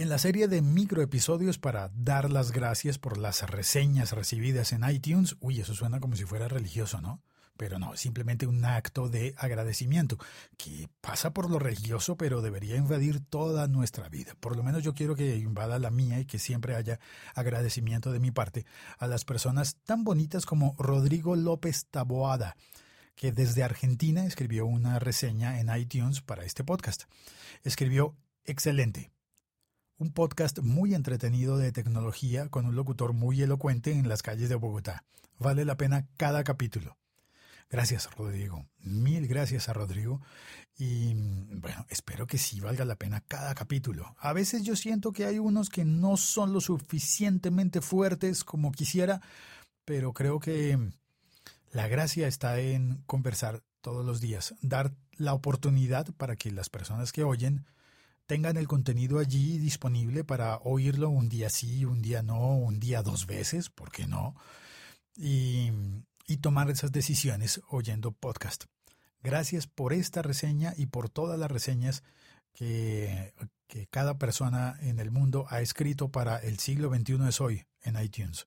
En la serie de microepisodios para dar las gracias por las reseñas recibidas en iTunes, uy, eso suena como si fuera religioso, ¿no? Pero no, simplemente un acto de agradecimiento que pasa por lo religioso, pero debería invadir toda nuestra vida. Por lo menos yo quiero que invada la mía y que siempre haya agradecimiento de mi parte a las personas tan bonitas como Rodrigo López Taboada, que desde Argentina escribió una reseña en iTunes para este podcast. Escribió excelente un podcast muy entretenido de tecnología con un locutor muy elocuente en las calles de Bogotá. Vale la pena cada capítulo. Gracias, Rodrigo. Mil gracias a Rodrigo. Y bueno, espero que sí valga la pena cada capítulo. A veces yo siento que hay unos que no son lo suficientemente fuertes como quisiera, pero creo que la gracia está en conversar todos los días, dar la oportunidad para que las personas que oyen tengan el contenido allí disponible para oírlo un día sí, un día no, un día dos veces, ¿por qué no? Y, tomar esas decisiones oyendo podcast. Gracias por esta reseña y por todas las reseñas que, que cada persona en el mundo ha escrito para El siglo XXI es hoy en iTunes.